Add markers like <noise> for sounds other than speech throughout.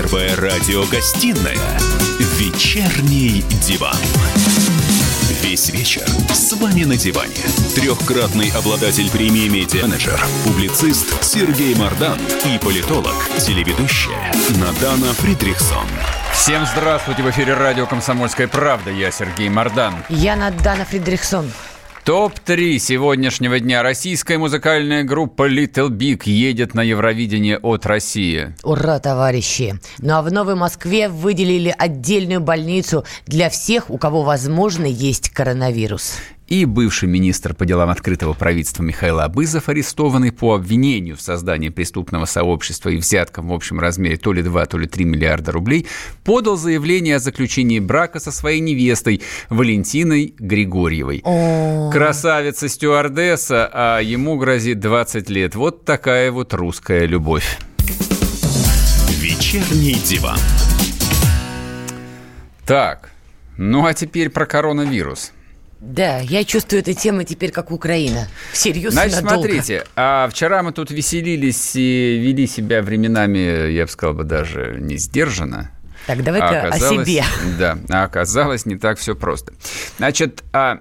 Первая радиогостинная «Вечерний диван». Весь вечер с вами на диване. Трехкратный обладатель премии «Медиа-менеджер», публицист Сергей Мардан и политолог, телеведущая Надана Фридрихсон. Всем здравствуйте! В эфире радио «Комсомольская правда». Я Сергей Мардан. Я Надана Фридрихсон. Топ-3 сегодняшнего дня. Российская музыкальная группа Little Big едет на Евровидение от России. Ура, товарищи! Ну а в Новой Москве выделили отдельную больницу для всех, у кого, возможно, есть коронавирус и бывший министр по делам открытого правительства Михаил Абызов, арестованный по обвинению в создании преступного сообщества и взяткам в общем размере то ли 2, то ли 3 миллиарда рублей, подал заявление о заключении брака со своей невестой Валентиной Григорьевой. О. Красавица стюардесса, а ему грозит 20 лет. Вот такая вот русская любовь. Вечерний диван. Так, ну а теперь про коронавирус. Да, я чувствую эту тему теперь как Украина. Серьезно, Значит, надолго. смотрите, а вчера мы тут веселились и вели себя временами, я бы сказал бы, даже не сдержанно. Так, давай-ка А о себе. Да, а оказалось не так все просто. Значит, а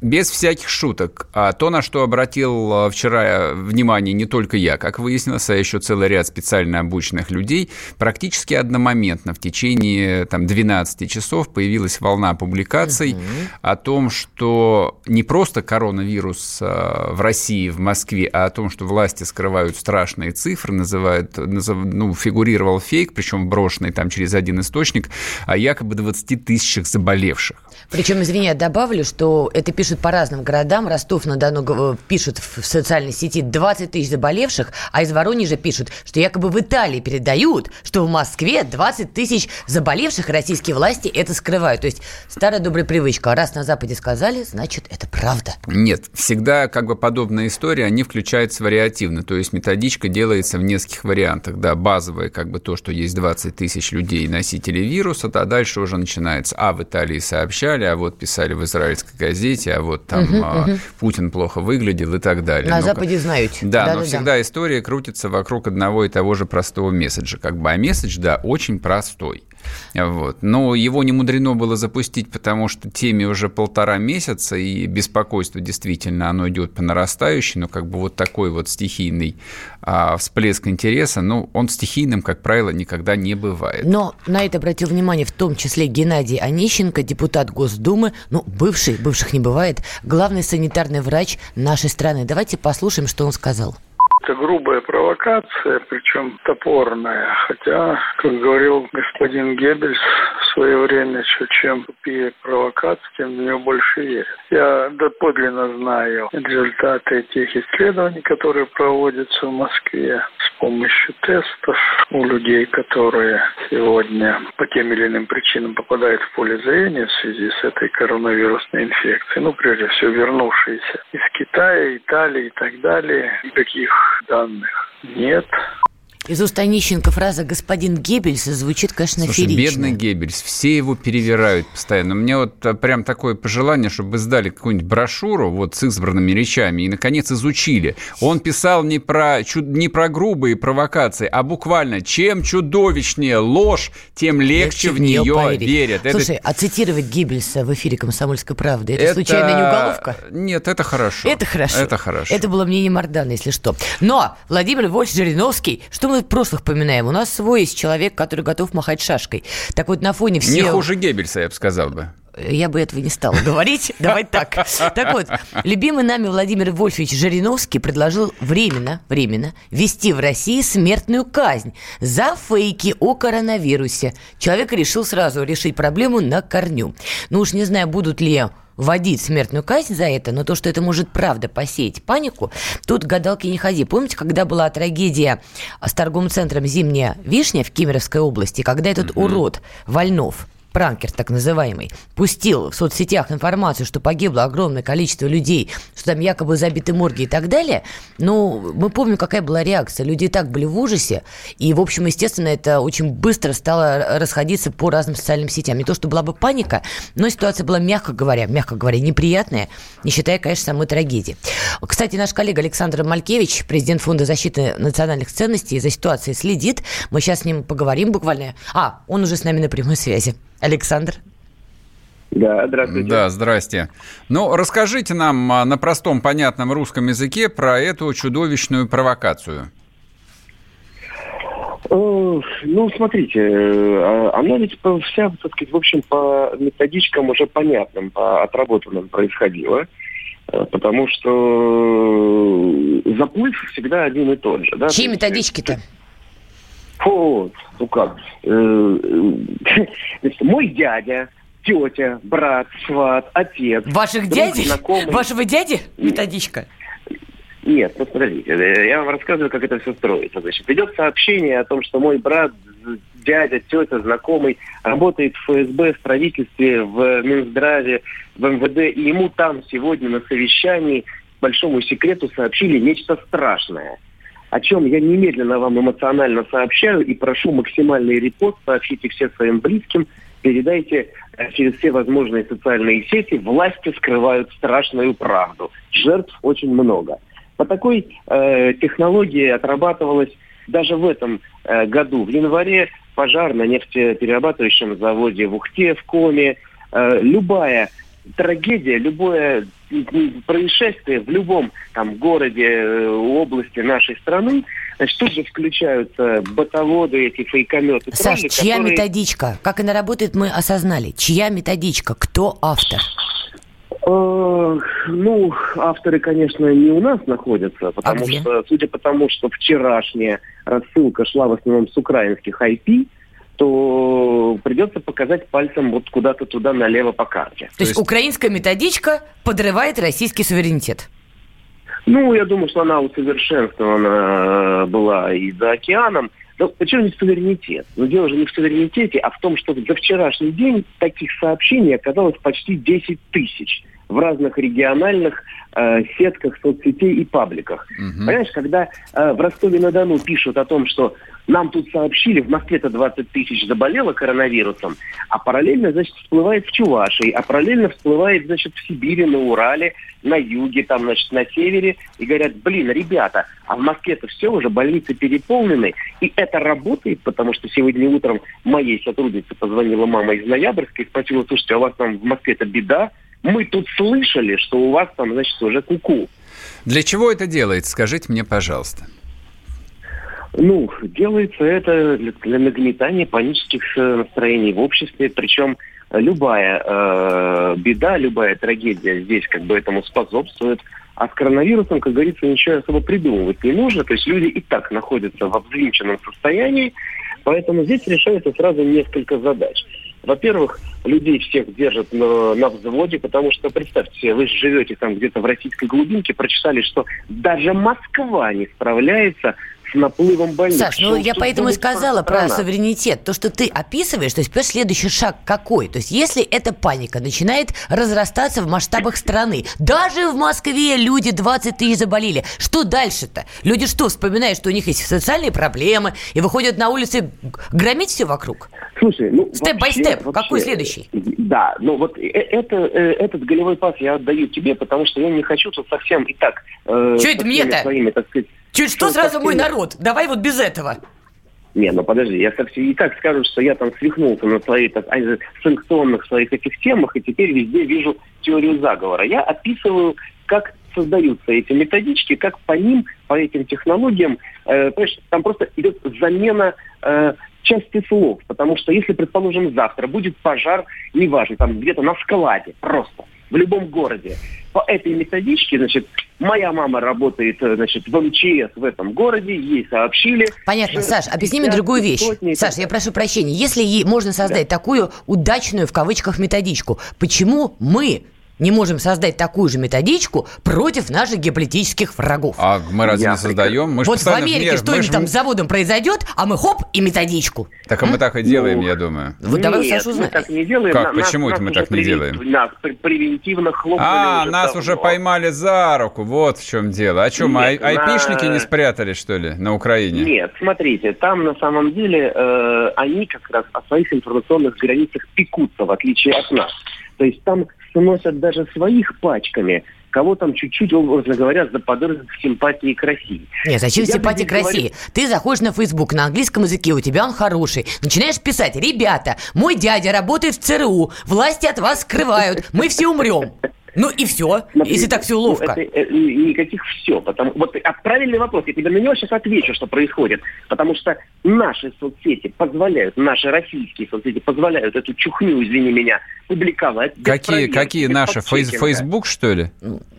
без всяких шуток, а то, на что обратил а, вчера внимание не только я, как выяснилось, а еще целый ряд специально обученных людей, практически одномоментно в течение там, 12 часов появилась волна публикаций угу. о том, что не просто коронавирус а, в России, в Москве, а о том, что власти скрывают страшные цифры, называют, назов, ну, фигурировал фейк, причем брошенный там через один источник, о якобы 20 тысячах заболевших. Причем, извини, я добавлю, что это пишут по разным городам. Ростов-на-Дону пишут в социальной сети 20 тысяч заболевших, а из Воронежа пишут, что якобы в Италии передают, что в Москве 20 тысяч заболевших, российские власти это скрывают. То есть старая добрая привычка. Раз на Западе сказали, значит, это правда. Нет, всегда как бы подобная история, они включаются вариативно. То есть методичка делается в нескольких вариантах. Да, базовая как бы то, что есть 20 тысяч людей, носителей вируса, а дальше уже начинается. А в Италии сообщали, а вот писали в израильской газете, а вот там угу, а, угу. Путин плохо выглядел и так далее. На но, Западе знают. Да, да но да, всегда да. история крутится вокруг одного и того же простого месседжа. Как бы, а месседж, да, очень простой. Вот. Но его не мудрено было запустить, потому что теме уже полтора месяца, и беспокойство действительно, оно идет по нарастающей, но как бы вот такой вот стихийный а, всплеск интереса, ну, он стихийным, как правило, никогда не бывает. Но на это обратил внимание в том числе Геннадий Онищенко, депутат Госдумы, ну, бывший, бывших не бывает, главный санитарный врач нашей страны. Давайте послушаем, что он сказал. Это грубая провокация, причем топорная. Хотя, как говорил господин Геббельс в свое время, что чем тупее провокация, тем в нее больше верят. Я доподлинно знаю результаты тех исследований, которые проводятся в Москве с помощью тестов у людей, которые сегодня по тем или иным причинам попадают в поле зрения в связи с этой коронавирусной инфекцией. Ну, прежде всего, вернувшиеся из Китая, Италии и так далее. Никаких данных нет. Из уст Онищенко фраза «господин Геббельс» звучит, конечно, Слушай, ферично. бедный Геббельс, все его перевирают постоянно. Мне вот а, прям такое пожелание, чтобы вы сдали какую-нибудь брошюру вот с избранными речами и, наконец, изучили. Он писал не про, не про грубые провокации, а буквально чем чудовищнее ложь, тем легче, легче в нее, нее верят. Слушай, это... а цитировать Геббельса в эфире «Комсомольской правды» это, это случайно не уголовка? Нет, это хорошо. Это хорошо. Это хорошо. Это было мнение Мардана, если что. Но Владимир Львович Жириновский, что мы в прошлых поминаем. У нас свой есть человек, который готов махать шашкой. Так вот, на фоне всех... Не хуже Геббельса, я бы сказал бы я бы этого не стала говорить. <laughs> Давай так. Так вот, любимый нами Владимир Вольфович Жириновский предложил временно, временно ввести в России смертную казнь за фейки о коронавирусе. Человек решил сразу решить проблему на корню. Ну уж не знаю, будут ли вводить смертную казнь за это, но то, что это может правда посеять панику, тут гадалки не ходи. Помните, когда была трагедия с торговым центром «Зимняя вишня» в Кемеровской области, когда этот угу. урод Вольнов пранкер так называемый, пустил в соцсетях информацию, что погибло огромное количество людей, что там якобы забиты морги и так далее, ну, мы помним, какая была реакция. Люди и так были в ужасе, и, в общем, естественно, это очень быстро стало расходиться по разным социальным сетям. Не то, что была бы паника, но ситуация была, мягко говоря, мягко говоря, неприятная, не считая, конечно, самой трагедии. Кстати, наш коллега Александр Малькевич, президент Фонда защиты национальных ценностей, за ситуацией следит. Мы сейчас с ним поговорим буквально. А, он уже с нами на прямой связи. Александр. Да, здравствуйте. Да, здрасте. Ну, расскажите нам а, на простом, понятном русском языке про эту чудовищную провокацию. Э, ну, смотрите, э, она ведь вся, так сказать, в общем, по методичкам уже понятным, по отработанным происходила. Э, потому что заплыв всегда один и тот же. Да? Чьи методички-то? Вот, ну как. Значит, <laughs> мой дядя, тетя, брат, сват, отец. Ваших дядей? Вашего дяди методичка? Нет, ну смотрите, я вам рассказываю, как это все строится. Значит, идет сообщение о том, что мой брат, дядя, тетя, знакомый работает в ФСБ, в правительстве, в Минздраве, в МВД, и ему там сегодня на совещании, большому секрету, сообщили нечто страшное о чем я немедленно вам эмоционально сообщаю и прошу максимальный репост, сообщите все своим близким, передайте э, через все возможные социальные сети. Власти скрывают страшную правду. Жертв очень много. По такой э, технологии отрабатывалось даже в этом э, году. В январе пожар на нефтеперерабатывающем заводе в Ухте, в Коме. Э, любая трагедия, любое происшествие в любом там городе, э, области нашей страны, значит, тут же включаются ботоводы, эти фейкометы. Саш, тролли, чья которые... методичка? Как она работает, мы осознали. Чья методичка? Кто автор? Э, ну, авторы, конечно, не у нас находятся, потому а что, судя по тому, что вчерашняя рассылка шла в основном с украинских IP, то придется показать пальцем вот куда-то туда налево по карте. То, то есть, есть украинская методичка подрывает российский суверенитет? Ну, я думаю, что она усовершенствована была и за океаном. Но почему не суверенитет? Но дело же не в суверенитете, а в том, что за вчерашний день таких сообщений оказалось почти 10 тысяч в разных региональных э, сетках соцсетей и пабликах. Угу. Понимаешь, когда э, в Ростове-на-Дону пишут о том, что нам тут сообщили, в Москве-то 20 тысяч заболело коронавирусом, а параллельно, значит, всплывает в Чувашии, а параллельно всплывает, значит, в Сибири, на Урале, на юге, там, значит, на севере, и говорят, блин, ребята, а в Москве-то все уже, больницы переполнены, и это работает, потому что сегодня утром моей сотруднице позвонила мама из Ноябрьска и спросила, слушайте, а у вас там в Москве-то беда? Мы тут слышали, что у вас там, значит, уже куку. -ку. Для чего это делается, скажите мне, пожалуйста. Ну, делается это для, для нагнетания панических э, настроений в обществе, причем любая э, беда, любая трагедия здесь как бы этому способствует. А с коронавирусом, как говорится, ничего особо придумывать не нужно. То есть люди и так находятся в взвинченном состоянии, поэтому здесь решается сразу несколько задач. Во-первых, людей всех держат на, на взводе, потому что, представьте вы живете там где-то в российской глубинке, прочитали, что даже Москва не справляется наплывом больных. Саш, ну я поэтому и сказала про суверенитет. То, что ты описываешь, то есть следующий шаг какой? То есть если эта паника начинает разрастаться в масштабах страны, даже в Москве люди 20 тысяч заболели, что дальше-то? Люди что, вспоминают, что у них есть социальные проблемы и выходят на улицы громить все вокруг? Слушай, ну step by step, какой следующий? Да, ну вот э, это, э, этот голевой пас я отдаю тебе, потому что я не хочу тут совсем и так... Э, что это мне-то? Своими, так сказать, Чуть что, сразу совсем... мой народ? Давай вот без этого. Не, ну подожди, я совсем и так скажу, что я там свихнулся на своих так, санкционных своих этих темах, и теперь везде вижу теорию заговора. Я описываю, как создаются эти методички, как по ним, по этим технологиям, э, там просто идет замена э, части слов, потому что если, предположим, завтра будет пожар, неважно, там где-то на складе, просто – в любом городе. По этой методичке, значит, моя мама работает, э, значит, в МЧС в этом городе, ей сообщили. Понятно, Саш, объясни мне другую вещь. Саш, я прошу прощения, если ей можно создать да. такую удачную, в кавычках, методичку, почему мы не можем создать такую же методичку против наших геополитических врагов? А мы разве Я не создаем? Мы вот в Америке мер- что-нибудь ж- там с заводом произойдет, а мы хоп и методичку. Так а мы так и делаем, Ну, я думаю. Вот давай, Нет, Саша, мы так не делаем. Как? На- Почему это мы так не делаем? Нас пр- превентивно хлопнули А, уже нас давно. уже поймали за руку, вот в чем дело. А что, мы ай- Нет, на- айпишники не спрятали, что ли, на Украине? Нет, смотрите, там на самом деле э, они как раз о своих информационных границах пекутся, в отличие от нас. То есть там сносят даже своих пачками, кого там чуть-чуть, образно говоря, заподозрят в симпатии к России. Нет, зачем Я здесь к России? Ты заходишь на Facebook на английском языке, у тебя он хороший. Начинаешь писать, ребята, мой дядя работает в ЦРУ, власти от вас скрывают, мы все умрем. Ну и все, Смотрите, если так все ну, ловко. это, э, никаких все. Потому, вот а правильный вопрос, я тебе на него сейчас отвечу, что происходит. Потому что наши соцсети позволяют, наши российские соцсети позволяют эту чухню, извини меня, публиковать. Какие, какие наши? Фейс-. Facebook, что ли?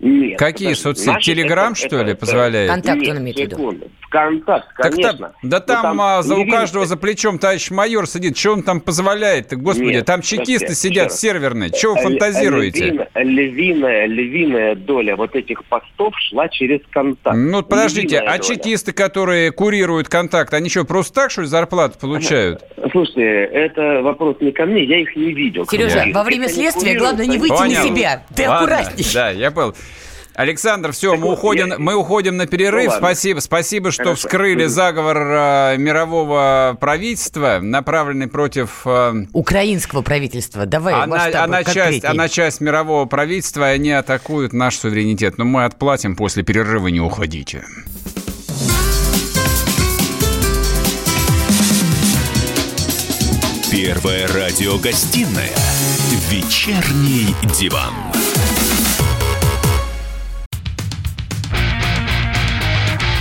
Нет. Какие соцсети? наши Телеграм, это- что это- ли, это- позволяет? Контакт он имеет в виду. Так конечно. там, да Но там, а, за у каждого за плечом товарищ майор сидит. Что он там позволяет? Господи, Нет, там чекисты сидят серверные. Чего вы Л- фантазируете? Львиная, львиная, львиная доля вот этих постов шла через контакт. Ну, подождите, Львиная а доля. чекисты, которые курируют контакт, они что, просто так, что ли, зарплату получают? Слушайте, это вопрос не ко мне, я их не видел. Сережа, во время следствия главное не выйти Понял. на себя. Ты Ладно, аккуратней. Да, я был. Александр, все, Так мы вот, уходим, я- мы уходим на перерыв. Ну, ладно. спасибо, спасибо, что Хорошо. вскрыли заговор э, мирового правительства, направленный против э, Украинского правительства. Давай, она, она часть, она часть мирового правительства, и они атакуют наш суверенитет. Но мы отплатим после перерыва, не уходите. Первая радиогостинная «Вечерний диван».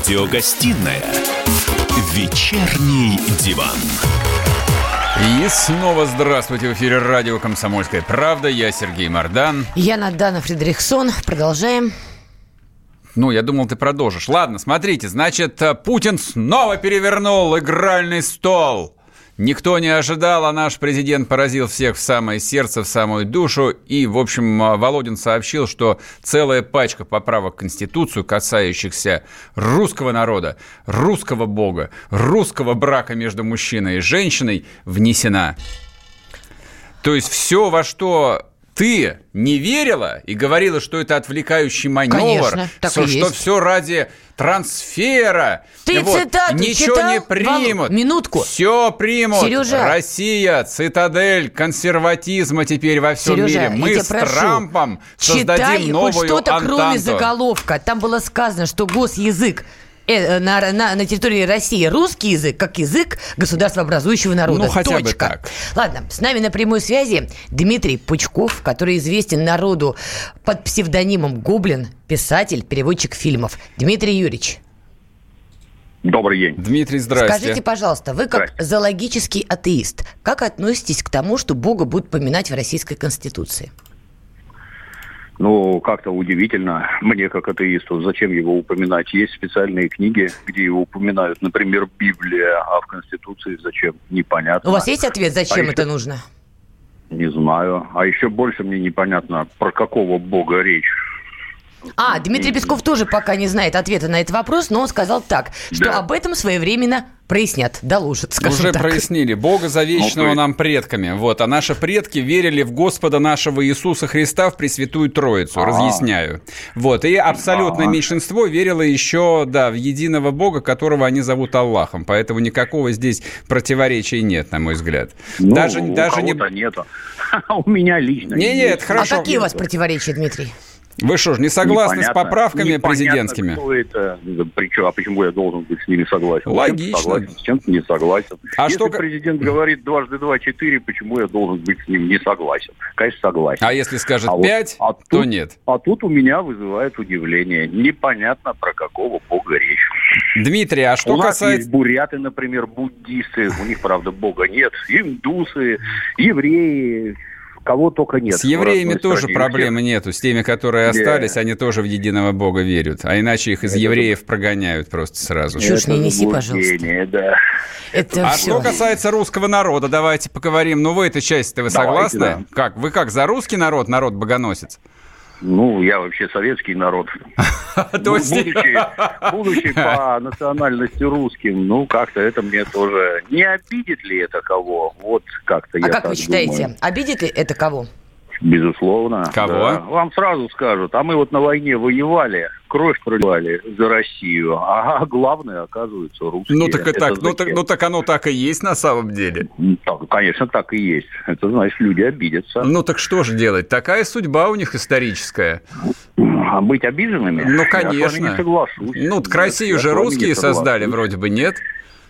Радиогостинная «Вечерний диван». И снова здравствуйте в эфире радио «Комсомольская правда». Я Сергей Мордан. Я Надана Фредериксон. Продолжаем. Ну, я думал, ты продолжишь. Ладно, смотрите, значит, э, Путин снова перевернул игральный стол. Никто не ожидал, а наш президент поразил всех в самое сердце, в самую душу. И, в общем, э, Володин сообщил, что целая пачка поправок в Конституцию, касающихся русского народа, русского бога, русского брака между мужчиной и женщиной, внесена. То есть все, во что ты не верила и говорила, что это отвлекающий маневр, Конечно, так что, и что есть. все ради трансфера. Ты Вот, цитату Ничего читал, не примут. Володь? Минутку. Все примут. Сережа. Россия, цитадель консерватизма теперь во всем Сережа, мире. Мы с прошу, Трампом Читай создадим хоть новую что-то, кроме заголовка. Там было сказано, что госязык на, на, на территории России русский язык как язык государствообразующего народа. Ну, хотя бы Точка. так. Ладно, с нами на прямой связи Дмитрий Пучков, который известен народу под псевдонимом Гоблин, писатель, переводчик фильмов. Дмитрий Юрьевич, Добрый день. Дмитрий, здрасте. скажите, пожалуйста, вы как Здрасте. зоологический атеист, как относитесь к тому, что Бога будут поминать в Российской Конституции? Ну, как-то удивительно мне, как атеисту, зачем его упоминать. Есть специальные книги, где его упоминают, например, Библия, а в Конституции зачем? Непонятно. У вас есть ответ, зачем А это еще- нужно? Не знаю. А еще больше мне непонятно, про какого бога речь. А, Дмитрий Песков тоже пока не знает ответа на этот вопрос, но он сказал так, что Да. об этом своевременно прояснят, доложат, скажем Уже так. прояснили. Бога завечного Ну, нам предками. Вот. А наши предки верили в Господа нашего Иисуса Христа в Пресвятую Троицу. А. Разъясняю. Вот. И абсолютное А. меньшинство верило еще, да, в единого Бога, которого они зовут Аллахом. Поэтому никакого здесь противоречия нет, на мой взгляд. Ну, даже у даже не... нету. <laughs> У меня лично Не, нет, А хорошо. какие у вас противоречия, Дмитрий? Вы что ж, не согласны с Непонятно. поправками Непонятно, президентскими? кто это. Причем, а почему я должен быть с ними согласен? Логично. С согласен, с чем-то не согласен. А Если что- президент говорит дважды два четыре, почему я должен быть с ним не согласен? Конечно, согласен. А если скажет А вот- 5, а то тут- нет. А тут у меня вызывает удивление. Непонятно, про какого бога речь. Дмитрий, а что у нас касается... есть буряты, например, буддисты. У них, правда, бога нет. Индусы, евреи, кого только нет. С евреями в родной тоже стране. проблемы нету. С теми, которые Да. остались, они тоже в единого Бога верят. А иначе их из Это евреев прогоняют просто сразу. Чушь не неси, пожалуйста. да. Это А все. что касается русского народа, давайте поговорим. Ну, вы этой части-то вы Давайте, согласны? да. Как? Вы как, за русский народ, народ богоносец? Ну, я вообще советский народ. <laughs> То есть- Будучи, <laughs> будучи по национальности русским, ну, как-то это мне тоже... Не обидит ли это кого? Вот как-то я А как так вы считаете, думаю. обидит ли это кого? Безусловно. Кого? да. Вам сразу скажут, а мы вот на войне воевали, кровь проливали за Россию, а <laughs> главное, оказывается, русские. Ну, так и Это так, ну, так, ну так оно так и есть на самом деле. Ну, так, конечно, так и есть. Это значит, люди обидятся. Ну так что же делать? Такая судьба у них историческая. А быть обиженными? Ну, Я с вами конечно. не соглашусь. Ну, Россию с же русские создали, вроде бы, нет?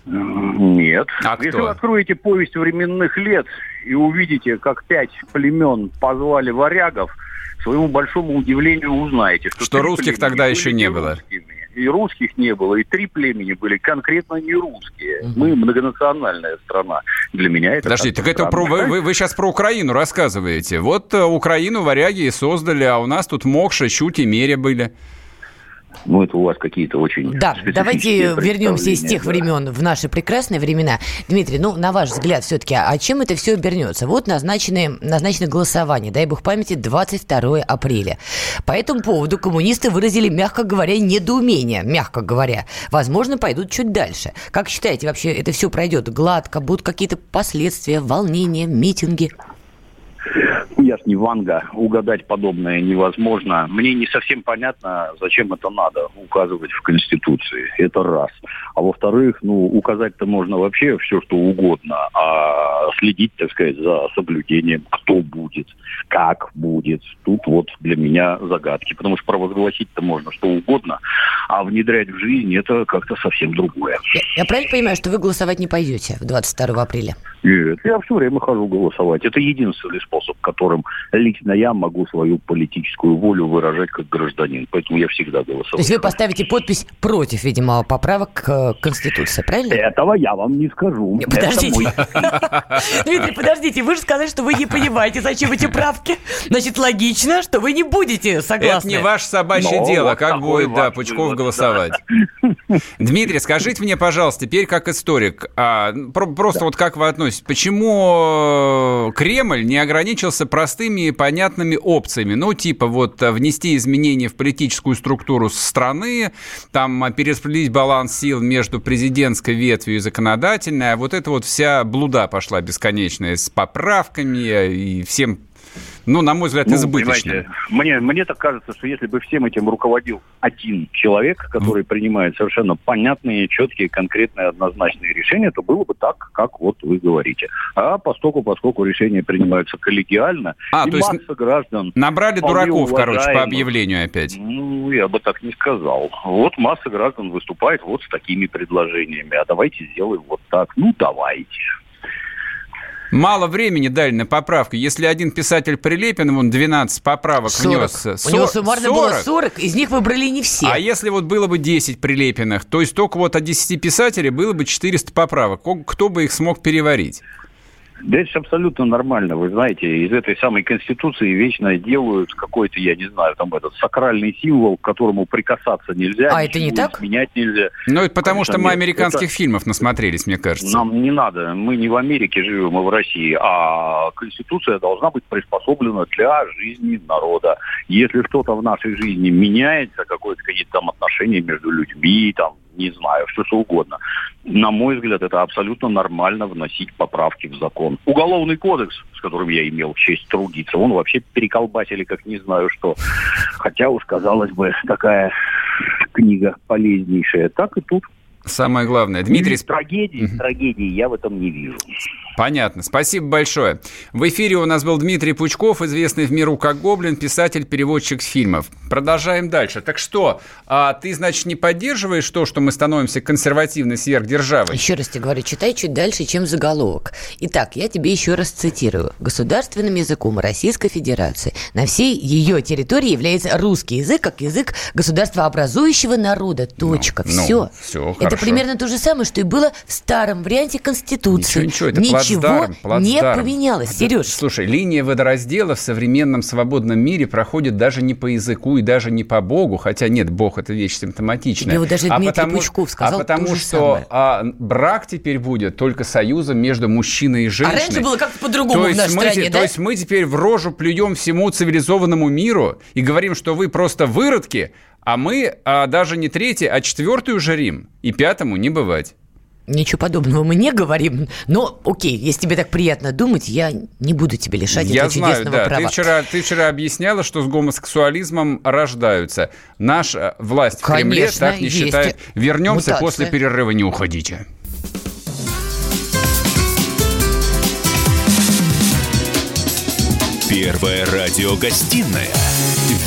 Нет. А Если кто? вы откроете повесть временных лет и увидите, как пять племен позвали варягов, своему большому удивлению узнаете, что, Что русских тогда еще не было. русскими. И русских не было, и три племени были конкретно не русские. Мы многонациональная страна. Для меня это Подожди, так это про, странно. вы, вы, сейчас про Украину рассказываете. Вот э, Украину варяги и создали, а у нас тут Мокша, Чуть и Меря были. Ну, это у вас какие-то очень Да, давайте вернемся из тех да. времен в наши прекрасные времена. Дмитрий, ну, на ваш взгляд, все-таки, а чем это все обернется? Вот назначены, назначено голосование, дай бог памяти, 22 апреля. По этому поводу коммунисты выразили, мягко говоря, недоумение, мягко говоря. Возможно, пойдут чуть дальше. Как считаете, вообще это все пройдет гладко? Будут какие-то последствия, волнения, митинги? Я ж не Ванга, угадать подобное невозможно. Мне не совсем понятно, зачем это надо указывать в Конституции. Это раз. А во-вторых, ну, указать-то можно вообще все, что угодно, а следить, так сказать, за соблюдением, кто будет, как будет. Тут вот для меня загадки. Потому что провозгласить-то можно что угодно, а внедрять в жизнь это как-то совсем другое. Я, я правильно понимаю, что вы голосовать не пойдете 22 апреля? Нет, я все время хожу голосовать. Это единственный способ, которым лично я могу свою политическую волю выражать как гражданин. Поэтому я всегда То голосовал. есть вы поставите подпись против, видимо, поправок к Конституции, правильно? Этого я вам не скажу. Не, Подождите. мой- <laughs> Дмитрий, подождите, вы же сказали, что вы не понимаете, зачем эти правки. Значит, логично, что вы не будете согласны. Это не ваше собачье Ну, дело, как будет, да, Пучков голосовать. <laughs> Дмитрий, скажите мне, пожалуйста, теперь как историк, а, про- просто вот как вы относитесь, почему э, Кремль не ограничился простыми и понятными опциями? Ну, типа вот э, внести изменения в политическую структуру страны, там а, перераспределить баланс сил между президентской ветвью и законодательной, а вот эта вот вся блуда пошла бесконечная с поправками и всем, ну, на мой взгляд, Ну, избыточным. Мне, мне так кажется, что если бы всем этим руководил один человек, который принимает совершенно понятные, четкие, конкретные, однозначные решения, то было бы так, как вот вы говорите. А поскольку, поскольку решения принимаются коллегиально, А, и то есть масса граждан... Набрали дураков, короче, по объявлению опять. Ну, я бы так не сказал. Вот масса граждан выступает вот с такими предложениями. А давайте сделаем вот так. Ну, давайте. Мало времени дали на поправку. Если один писатель Прилепин, он 12 поправок 40. внес. У него суммарно было 40, из них выбрали не все. А если вот было бы 10 Прилепиных, то есть только вот от 10 писателей было бы 400 поправок. Кто бы их смог переварить? Да это ж абсолютно нормально. Вы знаете, из этой самой Конституции вечно делают какой-то, я не знаю, там этот сакральный символ, к которому прикасаться нельзя. А это не так? Менять нельзя. Ну, это потому Конечно, что мы нет. американских Это- фильмов насмотрелись, мне кажется. Нам не надо. Мы не в Америке живем, мы в России. А Конституция должна быть приспособлена для жизни народа. Если что-то в нашей жизни меняется, какое-то какие-то там отношения между людьми, там не знаю, все что угодно. На мой взгляд, это абсолютно нормально вносить поправки в закон. Уголовный кодекс, с которым я имел честь трудиться, он вообще переколбасили, как не знаю что. Хотя уж, казалось бы, такая книга полезнейшая. Так и тут. Самое главное. Дмитрий... Трагедии, трагедии я в этом не вижу. Понятно. Спасибо большое. В эфире у нас был Дмитрий Пучков, известный в миру как Гоблин, писатель, переводчик фильмов. Продолжаем дальше. Так что, а ты, значит, не поддерживаешь то, что мы становимся консервативной сверхдержавой? Еще раз тебе говорю, читай чуть дальше, чем заголовок. Итак, я тебе еще раз цитирую. Государственным языком Российской Федерации на всей ее территории является русский язык как язык государства образующего народа. Точка. Ну, все. ну, все, Это хорошо. примерно то же самое, что и было в старом варианте Конституции. Ничего, ничего, это Ничего плацдарм, не плацдарм. поменялось, Это- Сереж. Слушай, линия водораздела в современном свободном мире проходит даже не по языку и даже не по Богу, хотя нет, Бог это вещь симптоматичная. Тебе вот даже а Дмитрий потому, Пучков сказал а потому что а, брак теперь будет только союзом между мужчиной и женщиной. А раньше было как-то по-другому в нашей мы, стране, да? То есть мы теперь в рожу плюем всему цивилизованному миру и говорим, что вы просто выродки, а мы а, даже не третий, а четвертый уже Рим, и пятому не бывать. Ничего подобного мы не говорим. Но, окей, если тебе так приятно думать, я не буду тебе лишать Я этого знаю, чудесного да. права. Ты вчера, ты вчера объясняла, что с гомосексуализмом рождаются. Наша власть в Кремле Конечно, так не есть считает. Вернемся мутация. после перерыва, не уходите. Первая радиогостинная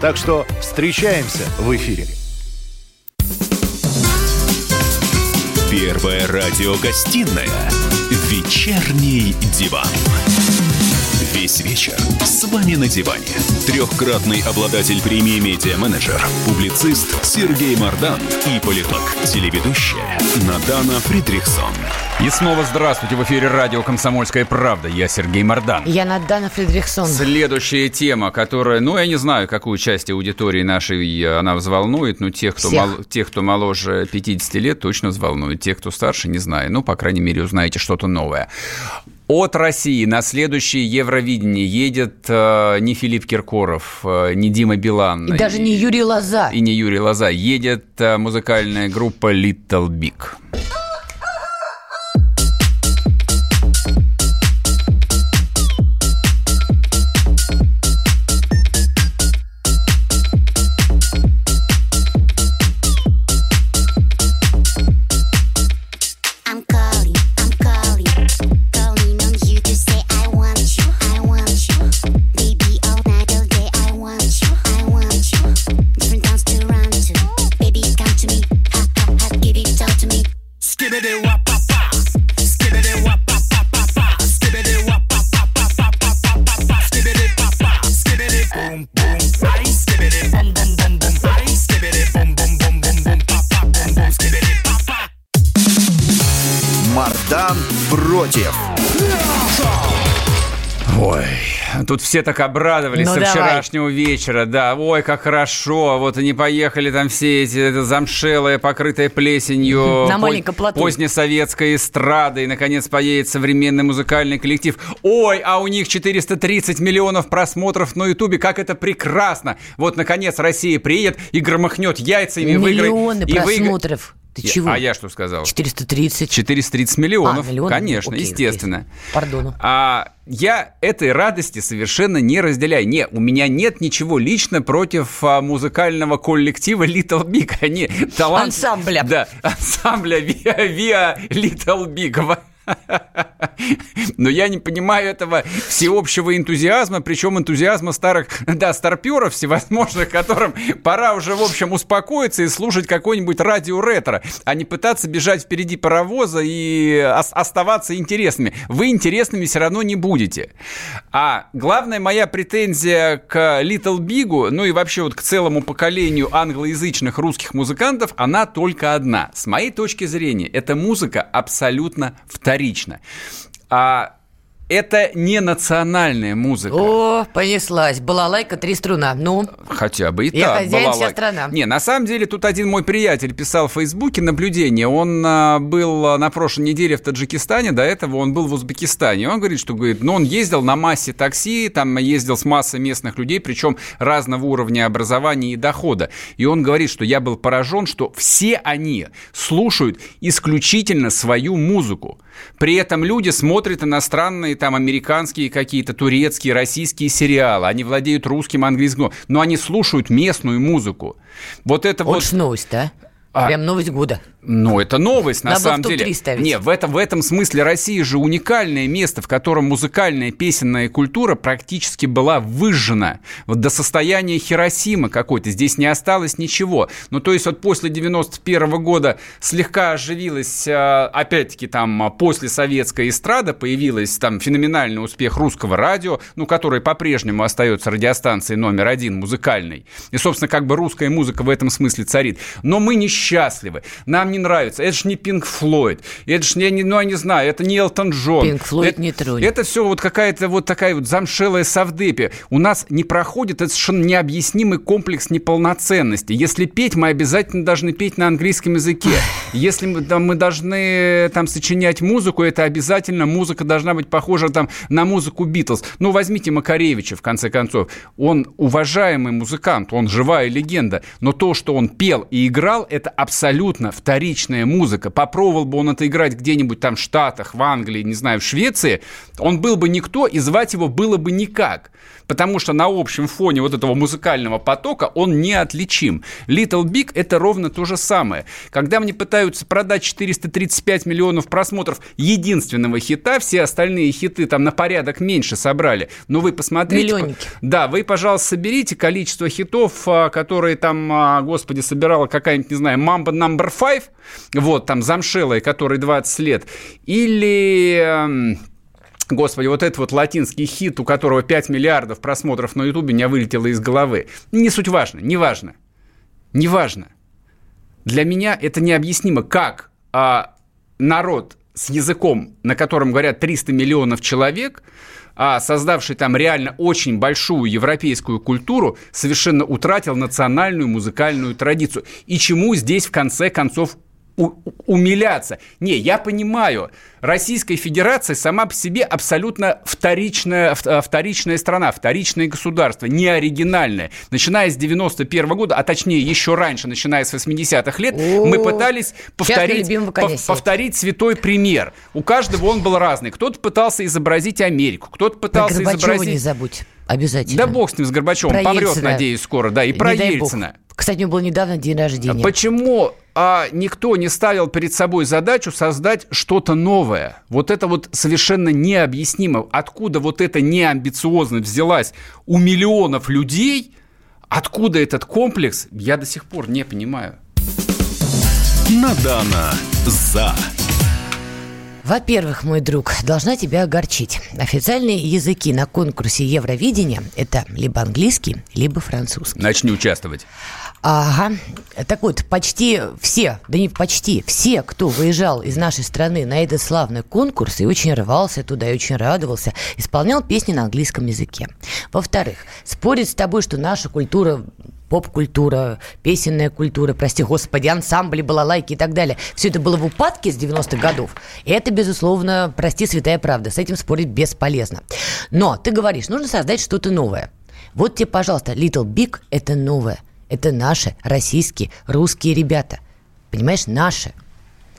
Так что встречаемся в эфире. Первая радиогостинная «Вечерний диван». Весь вечер с вами на диване. Трехкратный обладатель премии «Медиа-менеджер», публицист Сергей Мардан и политолог, телеведущая Надана Фридрихсон. И снова здравствуйте. В эфире радио «Комсомольская правда». Я Сергей Мордан. Я Надана Фредериксон. Следующая тема, которая, ну, я не знаю, какую часть аудитории нашей э, она взволнует, но тех, кто, мол- тех, кто моложе 50 лет, точно взволнует. Тех, кто старше, не знаю. Ну, по крайней мере, узнаете что-то новое. От России на следующее Евровидение едет э, не Филипп Киркоров, э, не Дима Билан. И даже не Юрий Лоза. И не Юрий Лоза. Едет э, музыкальная группа Little Big. Все так обрадовались Ну, со давай. вчерашнего вечера, да, ой, как хорошо, вот они поехали там все эти, это замшелая, покрытая плесенью, На маленьком плоту. позднесоветская эстрада, и, наконец, поедет современный музыкальный коллектив. Ой, а у них 430 миллионов просмотров на Ютубе, как это прекрасно! Вот, наконец, Россия приедет и громыхнет яйцами, и выиграет. Миллионы и выиграет- просмотров. Ты Я- чего? А я что сказал? 430. 430 миллионов, А, миллионов? конечно, Окей, естественно. окей. Пардону. А я этой радости совершенно не разделяю. Не, у меня нет ничего лично против а, музыкального коллектива Little Big. Они талант... Ансамбля. Да, ансамбля Via, Via Little Big. <laughs> Но я не понимаю этого всеобщего энтузиазма, причем энтузиазма старых, да, старперов всевозможных, которым пора уже, в общем, успокоиться и слушать какой-нибудь радио ретро, а не пытаться бежать впереди паровоза и ос- оставаться интересными. Вы интересными все равно не будете. А главная моя претензия к Little Big, ну и вообще вот к целому поколению англоязычных русских музыкантов, она только одна. С моей точки зрения, эта музыка абсолютно вторична. А это не национальная музыка. О, понеслась. Балалайка, три струна. Ну, Хотя бы и Я так. хозяин, вся балалайка. страна. Не, на самом деле тут один мой приятель писал в Фейсбуке наблюдение. Он а, был а, на прошлой неделе в Таджикистане, до этого он был в Узбекистане. Он говорит, что говорит, ну, он ездил на массе такси, там ездил с массой местных людей, причем разного уровня образования и дохода. И он говорит, что я был поражен, что все они слушают исключительно свою музыку. При этом люди смотрят иностранные, там, американские какие-то, турецкие, российские сериалы. Они владеют русским, английским, но они слушают местную музыку. Вот это вот новость, да? А. Прям новость года. Ну, это новость, на Надо самом топ-3 деле. ставить. Не, в этом, в этом смысле Россия же уникальное место, в котором музыкальная песенная культура практически была выжжена вот до состояния Хиросимы какой-то. Здесь не осталось ничего. Ну, то есть вот после 91 года слегка оживилась, а, опять-таки, там, а, после советская эстрада, появилась там феноменальный успех русского радио, ну, который по-прежнему остается радиостанцией номер один музыкальной. И, собственно, как бы русская музыка в этом смысле царит. Но мы несчастливы. Нам не нравится. Это ж не Пинк Флойд. Это ж не, не- ну, я не знаю, это не Элтон Джон. Пинк Флойд это, не тронь. Это все вот какая-то вот такая вот замшелая совдепи. У нас не проходит этот совершенно необъяснимый комплекс неполноценности. Если петь, мы обязательно должны петь на английском языке. Если мы, да, мы должны там сочинять музыку, это обязательно музыка должна быть похожа там на музыку Битлз. Ну, возьмите Макаревича, в конце концов. Он уважаемый музыкант, он живая легенда. Но то, что он пел и играл, это абсолютно вторичная музыка. Попробовал бы он это играть где-нибудь там в Штатах, в Англии, не знаю, в Швеции, он был бы никто, и звать его было бы никак. Потому что на общем фоне вот этого музыкального потока он неотличим. Little Big это ровно то же самое. Когда мне пытаются продать 435 миллионов просмотров единственного хита, все остальные хиты там на порядок меньше собрали. Но вы посмотрите... Миллионники. Да, вы, пожалуйста, соберите количество хитов, а, которые там, а, господи, собирала какая-нибудь, не знаю, Мамба Number 5, вот, там, замшелая, которой 20 лет, или... эм, Господи, вот этот вот латинский хит, у которого 5 миллиардов просмотров на Ютубе, меня вылетело из головы. Не суть важно, не важно. Не важно. Для меня это необъяснимо, как а, народ с языком, на котором говорят 300 миллионов человек, а создавший там реально очень большую европейскую культуру, совершенно утратил национальную музыкальную традицию. И чему здесь в конце концов у- умиляться. Не, я понимаю, Российская Федерация сама по себе абсолютно вторичная, э, вторичная страна, вторичное государство, не оригинальное. Начиная с 91 года, а точнее еще раньше, начиная с 80-х лет, О, мы пытались повторить, пов- повторить святой пример. У каждого он был разный. Кто-то пытался изобразить Америку, кто-то пытался изобразить... не забудь. Обязательно. Да бог с ним, с Горбачевым. Про Помрет, Ельцина. надеюсь, скоро. Да, и про. Ельцина. Кстати, у него был недавно день рождения. Почему а, никто не ставил перед собой задачу создать что-то новое? Вот это вот совершенно необъяснимо. Откуда вот эта неамбициозность взялась у миллионов людей? Откуда этот комплекс? Я до сих пор не понимаю. Надана за. Во-первых, мой друг, должна тебя огорчить. Официальные языки на конкурсе Евровидения – это либо английский, либо французский. Начни участвовать. Ага. Так вот, почти все, да не почти, все, кто выезжал из нашей страны на этот славный конкурс и очень рвался туда, и очень радовался, исполнял песни на английском языке. Во-вторых, спорить с тобой, что наша культура поп-культура, песенная культура, прости господи, ансамбли, балалайки и так далее. Все это было в упадке с 90-х годов. И это, безусловно, прости, святая правда. С этим спорить бесполезно. Но ты говоришь, нужно создать что-то новое. Вот тебе, пожалуйста, Little Big – это новое. Это наши, российские, русские ребята. Понимаешь, наши.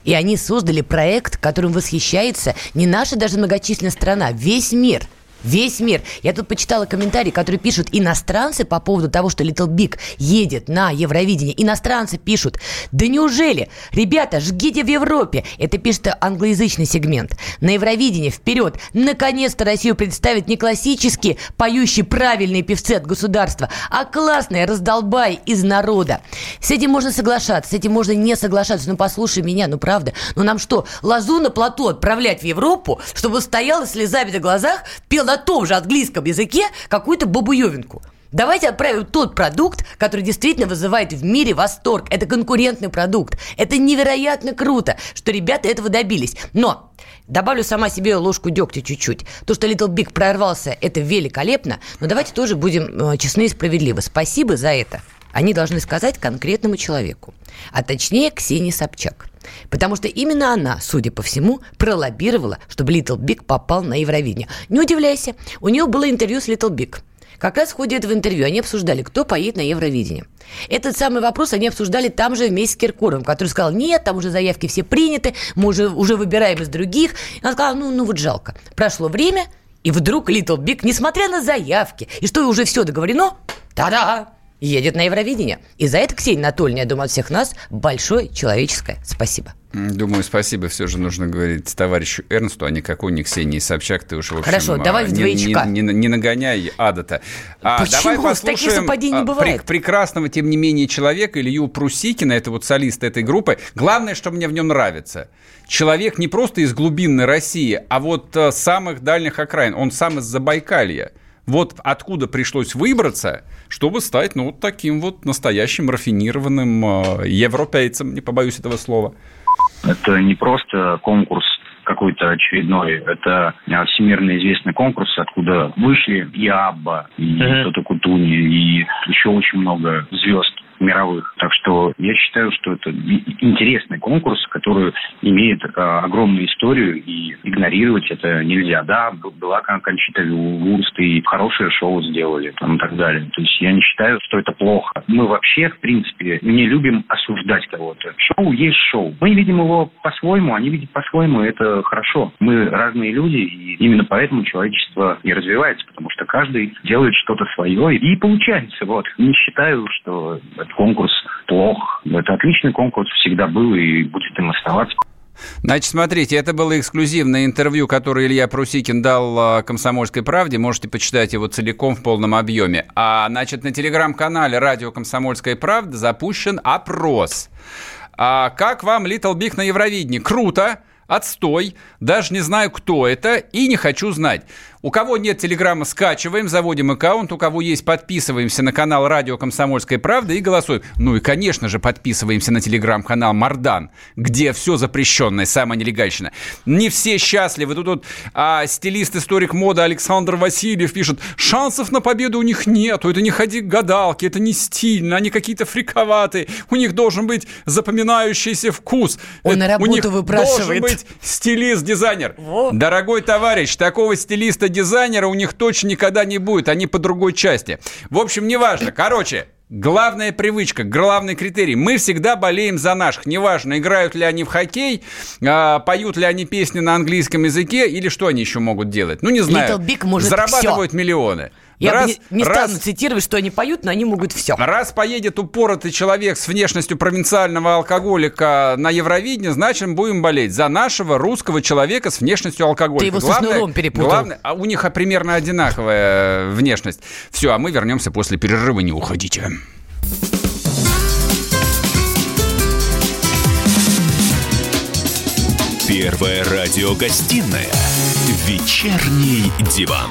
И они создали проект, которым восхищается не наша даже многочисленная страна, весь мир. Весь мир. Я тут почитала комментарии, которые пишут иностранцы по поводу того, что Little Big едет на Евровидение. Иностранцы пишут, да неужели? Ребята, жгите в Европе. Это пишет англоязычный сегмент. На Евровидение вперед. Наконец-то Россию представят не классические, поющие правильные певцы от государства, а классные раздолбай из народа. С этим можно соглашаться, с этим можно не соглашаться. Ну, послушай меня, ну, правда. Ну, нам что, лазу на плато отправлять в Европу, чтобы стоял и слезами на глазах пел на том же английском языке какую-то бабуевинку? Давайте отправим тот продукт, который действительно вызывает в мире восторг. Это конкурентный продукт. Это невероятно круто, что ребята этого добились. Но добавлю сама себе ложку дегтя чуть-чуть. То, что Little Big прорвался, это великолепно. Но давайте тоже будем э, честны и справедливы. Спасибо за это. Они должны сказать конкретному человеку. А точнее Ксении Собчак. Потому что именно она, судя по всему, пролоббировала, чтобы Little Big попал на Евровидение. Не удивляйся, у нее было интервью с Little Big. Как раз в ходе этого интервью они обсуждали, кто поедет на Евровидение. Этот самый вопрос они обсуждали там же вместе с Киркоровым, который сказал, нет, там уже заявки все приняты, мы уже, уже выбираем из других. И она сказала, ну, ну вот жалко. Прошло время, и вдруг Little Big, несмотря на заявки, и что уже все договорено, та-да, едет на Евровидение. И за это, Ксения Анатольевна, я думаю, от всех нас большое человеческое спасибо. Думаю, спасибо все же нужно говорить товарищу Эрнсту, а не какой-нибудь Ксении Собчак. Ты уж, в общем, Хорошо, давай в не, двоечка. Не, не, не нагоняй ада-то. А, Почему? Давай С таких послушаем совпадений не а, бывает. прекрасного, тем не менее, человека, Илью Прусикина, это вот солист этой группы. Главное, что мне в нем нравится. Человек не просто из глубинной России, а вот а, с самых дальних окраин. Он сам из Забайкалья. Вот откуда пришлось выбраться, чтобы стать, ну, вот таким вот настоящим рафинированным э, европейцем, не побоюсь этого слова. Это не просто конкурс какой-то очередной. Это а, всемирно известный конкурс, откуда вышли и Абба, и Тота Кутуни, и еще очень много звезд мировых. Так что я считаю, что это интересный конкурс, который имеет а, огромную историю, и игнорировать это нельзя. Да, была Кон- Кончита Вурст, и хорошее шоу сделали, там, и так далее. То есть я не считаю, что это плохо. Мы вообще, в принципе, не любим осуждать кого-то. Шоу есть шоу. Мы видим его по-своему, они видят по-своему, это хорошо. Мы разные люди, и именно поэтому человечество и развивается, потому что каждый делает что-то свое, и получается. Вот. Не считаю, что этот конкурс плох. Это отличный конкурс, всегда был и будет им оставаться. Значит, смотрите, это было эксклюзивное интервью, которое Илья Прусикин дал а, «Комсомольской правде». Можете почитать его целиком в полном объеме. А, значит, на телеграм-канале «Радио Комсомольская правда» запущен опрос. А как вам Little Big на Евровидении? Круто! Отстой, даже не знаю, кто это, и не хочу знать. У кого нет телеграмма, скачиваем, заводим аккаунт. У кого есть, подписываемся на канал «Радио Комсомольская правда» и голосуем. Ну и, конечно же, подписываемся на телеграм-канал «Мардан», где все запрещенное, самое нелегальщина. Не все счастливы. Тут вот а, стилист-историк моды Александр Васильев пишет, шансов на победу у них нету, это не ходи к гадалке, это не стильно, они какие-то фриковатые, у них должен быть запоминающийся вкус. Он Э, на у работу них выпрашивает. должен быть стилист-дизайнер. Дорогой товарищ, такого стилиста-дизайнера у них точно никогда не будет, они по другой части. В общем, неважно. Короче, Главная привычка, главный критерий. Мы всегда болеем за наших. Неважно, играют ли они в хоккей, а, поют ли они песни на английском языке или что они еще могут делать. Ну, не знаю. Little Big может Зарабатывают миллионы. Я Раз- бы не, не раз- стану цитировать, что они поют, но они могут все. Раз поедет упоротый человек с внешностью провинциального алкоголика на Евровидение, значит, будем болеть за нашего русского человека с внешностью алкоголика. Ты его со Шнуром перепутал. главное- а у них примерно одинаковая э, внешность. Все, а мы вернемся после перерыва, не уходите. Первая радиогостинная «Вечерний диван».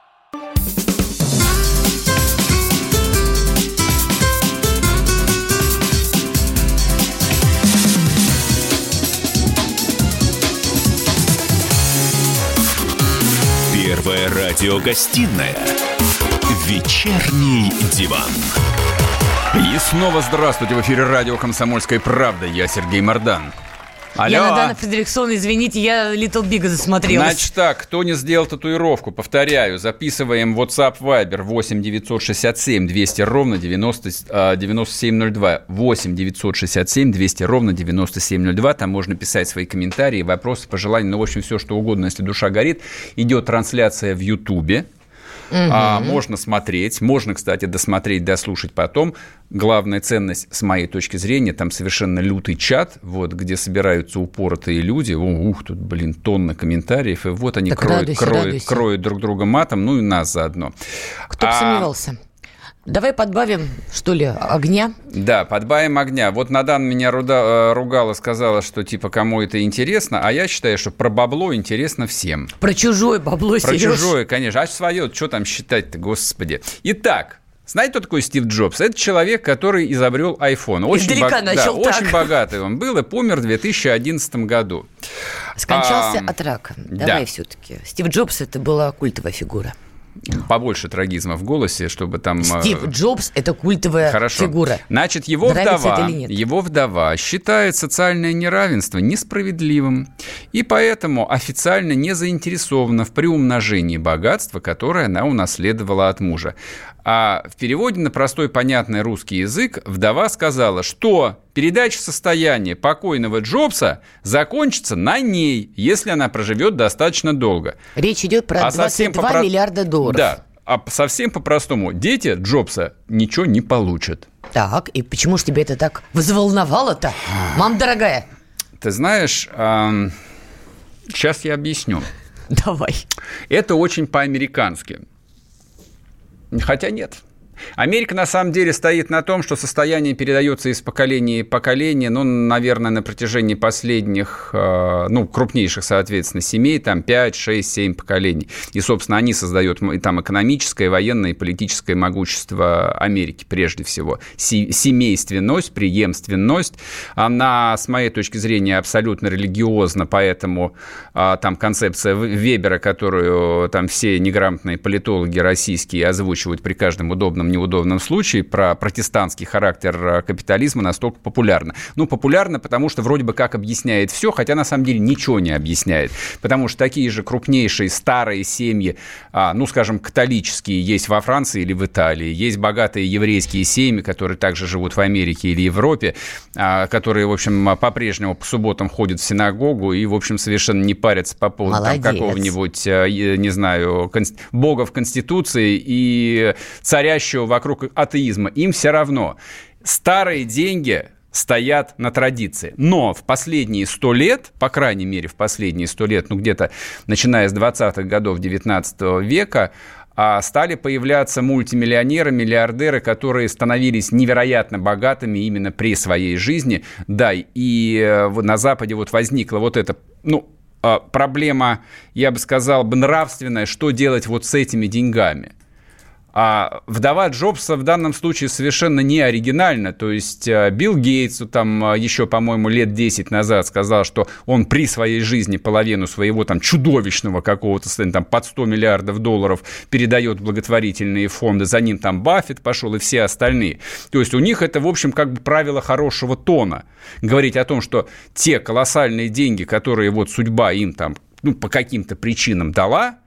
Первая радиогостинная «Вечерний диван». И снова здравствуйте. В эфире радио «Комсомольская правда». Я Сергей Мордан. Алло. Я Надана Фредериксон, извините, я Little Big засмотрелась. Значит так, кто не сделал татуировку, повторяю, записываем WhatsApp Viber 8 967 200 ровно 90, а, 9702. 8 967 200 ровно 9702. Там можно писать свои комментарии, вопросы, пожелания, ну, в общем, все, что угодно, если душа горит. Идет трансляция в Ютубе. А, можно смотреть, можно, кстати, досмотреть, дослушать потом. Главная ценность, с моей точки зрения, там совершенно лютый чат, вот, где собираются упоротые люди. О, ух, тут, блин, тонны комментариев. И вот они Так кроют, радуйся, кроют, радуйся. кроют друг друга матом, ну и нас заодно. Кто бы А, сомневался. Давай подбавим, что ли, огня. Да, подбавим огня. Вот Надан меня руда- э, ругала, сказала, что типа кому это интересно, а я считаю, что про бабло интересно всем. Про чужое бабло, Про Серёж. чужое, конечно. А свое, что там считать-то, господи. Итак, знаете, кто такой Стив Джобс? Это человек, который изобрел iPhone. Очень бог- начал да, очень богатый он был и помер в 2011 году. Скончался А, от рака. да. Давай все-таки. Стив Джобс это была культовая фигура. Побольше трагизма в голосе, чтобы там... э, Стив Джобс это культовая Хорошо. фигура. Значит, его Нравится вдова, его вдова считает социальное неравенство несправедливым и поэтому официально не заинтересована в приумножении богатства, которое она унаследовала от мужа. А в переводе на простой понятный русский язык вдова сказала, что передача состояния покойного Джобса закончится на ней, если она проживет достаточно долго. Речь идет про А совсем 22 попро- миллиарда долларов. Да, а совсем по-простому, дети Джобса ничего не получат. Так, и почему же тебя это так взволновало-то? Мам дорогая, Ты знаешь, сейчас я объясню. давай. Это очень по-американски. Хотя нет. Америка на самом деле стоит на том, что состояние передается из поколения в поколение, ну, наверное, на протяжении последних, э, ну, крупнейших, соответственно, семей, там 5, 6, 7 поколений. И, собственно, они создают там экономическое, военное и политическое могущество Америки прежде всего. Се- семейственность, преемственность, она, с моей точки зрения, абсолютно религиозна, поэтому а, там концепция Вебера, которую там все неграмотные политологи российские озвучивают при каждом удобном, неудобном случае, про протестантский характер а, капитализма настолько популярна. Ну, популярна, потому что вроде бы как объясняет все, хотя на самом деле ничего не объясняет. Потому что такие же крупнейшие старые семьи, а, ну, скажем, католические, есть во Франции или в Италии, есть богатые еврейские семьи, которые также живут в Америке или Европе, а, которые, в общем, по-прежнему по субботам ходят в синагогу и, в общем, совершенно не парятся по поводу там, какого-нибудь, а, е- не знаю, бога в Конституции и царящего вокруг атеизма. Им все равно. Старые деньги стоят на традиции. Но в последние сто лет, по крайней мере, в последние сто лет, ну, где-то начиная с 20-х годов 19 века, а, стали появляться мультимиллионеры, миллиардеры, которые становились невероятно богатыми именно при своей жизни. Да, и э, на Западе вот возникла вот эта, ну, а, проблема, я бы сказал, бы нравственная, что делать вот с этими деньгами. А вдова Джобса в данном случае совершенно не оригинальна. То есть э, Билл Гейтс там э, еще, по-моему, лет 10 назад сказал, что он при своей жизни половину своего там чудовищного какого-то там под 100 миллиардов долларов передает благотворительные фонды. За ним там Баффет пошел и все остальные. То есть у них это, в общем, как бы правило хорошего тона. Говорить о том, что те колоссальные деньги, которые вот судьба им там ну, по каким-то причинам дала,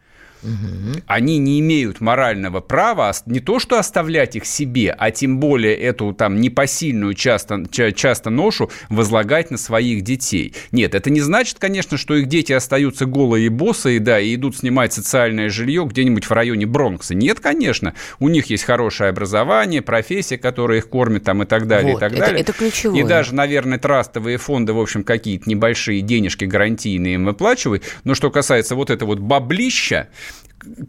они не имеют морального права не то что оставлять их себе, а тем более эту там непосильную часто, ча- часто ношу возлагать на своих детей. Нет, это не значит, конечно, что их дети остаются голые и босые, да, и идут снимать социальное жилье где-нибудь в районе Бронкса. Нет, конечно, у них есть хорошее образование, профессия, которая их кормит там и так далее, Вот, и так это- далее. это ключевое. И даже, наверное, трастовые фонды, в общем, какие-то небольшие денежки гарантийные им выплачивают. Но что касается вот этого вот баблища,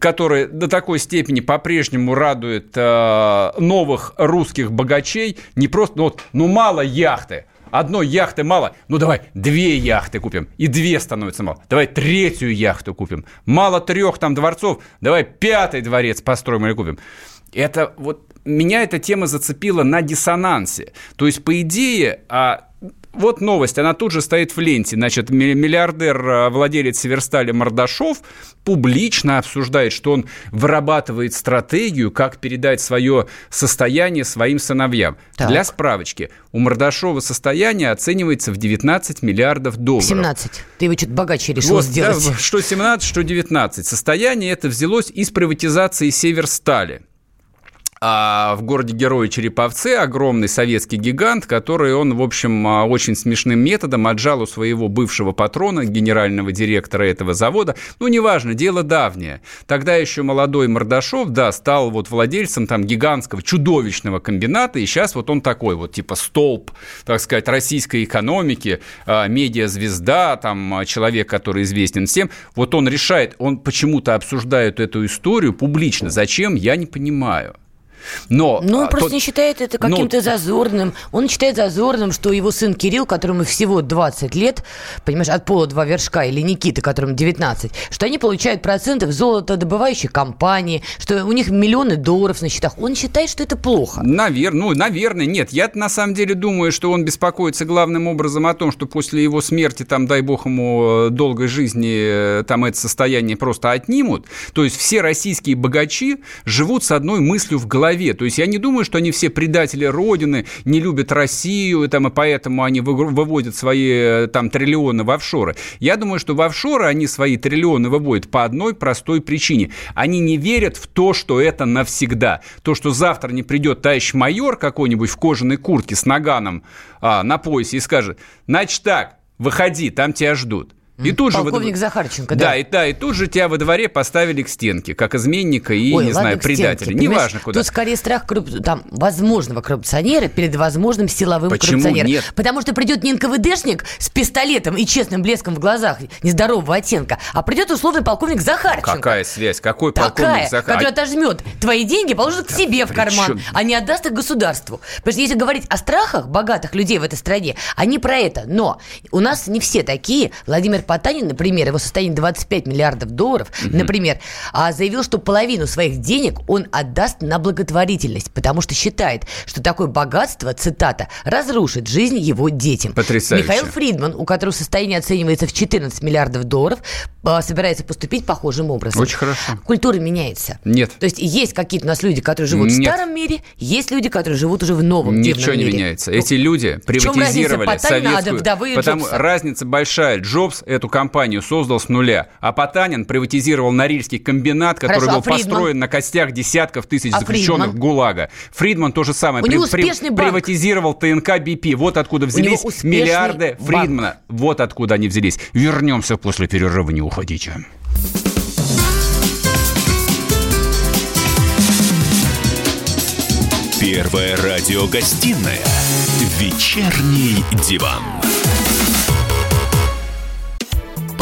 которое до такой степени по-прежнему радует э, новых русских богачей, не просто, ну, вот, ну мало яхты, одной яхты мало. Ну, давай две яхты купим. И две становится мало. Давай третью яхту купим. Мало трех там дворцов. Давай пятый дворец построим или купим. Это вот меня эта тема зацепила на диссонансе. То есть, по идее, а, вот новость, она тут же стоит в ленте. Значит, ми- миллиардер, а, владелец Северстали Мордашов публично обсуждает, что он вырабатывает стратегию, как передать свое состояние своим сыновьям. Так. Для справочки, у Мордашова состояние оценивается в 19 миллиардов долларов. 17. Ты его что-то богаче решил Вот, сделать. да, что 17, что 19. Состояние это взялось из приватизации Северстали. А в городе Герои Череповцы огромный советский гигант, который он, в общем, а, очень смешным методом отжал у своего бывшего патрона, генерального директора этого завода. Ну, неважно, дело давнее. Тогда еще молодой Мордашов, да, стал вот владельцем там гигантского, чудовищного комбината, и сейчас вот он такой вот, типа столб, так сказать, российской экономики, а, медиазвезда, там, а, человек, который известен всем. Вот он решает, он почему-то обсуждает эту историю публично. Зачем, я не понимаю. Но, Ну, он а, просто тот- не считает это ну, каким-то зазорным. Он считает зазорным, что его сын Кирилл, которому всего 20 лет, понимаешь, от пола два вершка, или Никита, которому 19, что они получают проценты в золотодобывающей компании, что у них миллионы долларов на счетах. Он считает, что это плохо. Наверное, ну, наверное, нет. Я на самом деле думаю, что он беспокоится главным образом о том, что после его смерти, там, дай бог ему э, долгой жизни, э, там это состояние просто отнимут. То есть все российские богачи живут с одной мыслью в голове. То есть я не думаю, что они все предатели Родины, не любят Россию, и, там, и поэтому они выводят свои э, там триллионы в офшоры. Я думаю, что в офшоры они свои триллионы выводят по одной простой причине. Они не верят в то, что это навсегда. То, что завтра не придет товарищ майор какой-нибудь в кожаной куртке с наганом а, на поясе и скажет, значит так, выходи, там тебя ждут. И тут же Полковник дв- Захарченко, да. да. и, да, и тут же тебя во дворе поставили к стенке, как изменника и, Ой, не знаю, стенке, предателя. понимаешь, Неважно куда. Тут скорее страх корруп- там, возможного коррупционера перед возможным силовым Почему коррупционером. нет? Потому что придет не НКВДшник с пистолетом и честным блеском в глазах нездорового оттенка, а придет условный полковник Захарченко. Какая связь? Какой Такая, полковник Захар- которая отожмет твои деньги, положит к себе в карман, чем? а не отдаст их государству. Потому что если говорить о страхах богатых людей в этой стране, они про это. Но у нас не все такие. Владимир Потанин, например, его состояние 25 миллиардов долларов, например, а, заявил, что половину своих денег он отдаст на благотворительность, потому что считает, что такое богатство, цитата, разрушит жизнь его детям. Потрясающе. Михаил Фридман, у которого состояние оценивается в 14 миллиардов долларов, а, собирается поступить похожим образом. Очень хорошо. Культура меняется. Нет. То есть есть какие-то у нас люди, которые живут в Нет. старом мире, есть люди, которые живут уже в новом Ничего не мире. меняется. Ну, Эти люди в приватизировали советскую... потому разница большая. Джобс эту компанию создал с нуля, а Потанин приватизировал Норильский комбинат, который Хорошо, а был Фридман? построен на костях десятков тысяч А заключенных Фридман? ГУЛАГа. Фридман то же самое. У него успешный банк. Приватизировал ТНК БП. Вот откуда него взялись миллиарды банк. Фридмана. Вот откуда они взялись. Вернемся после перерыва, не уходите. Первая радиогостинная «Вечерний диван».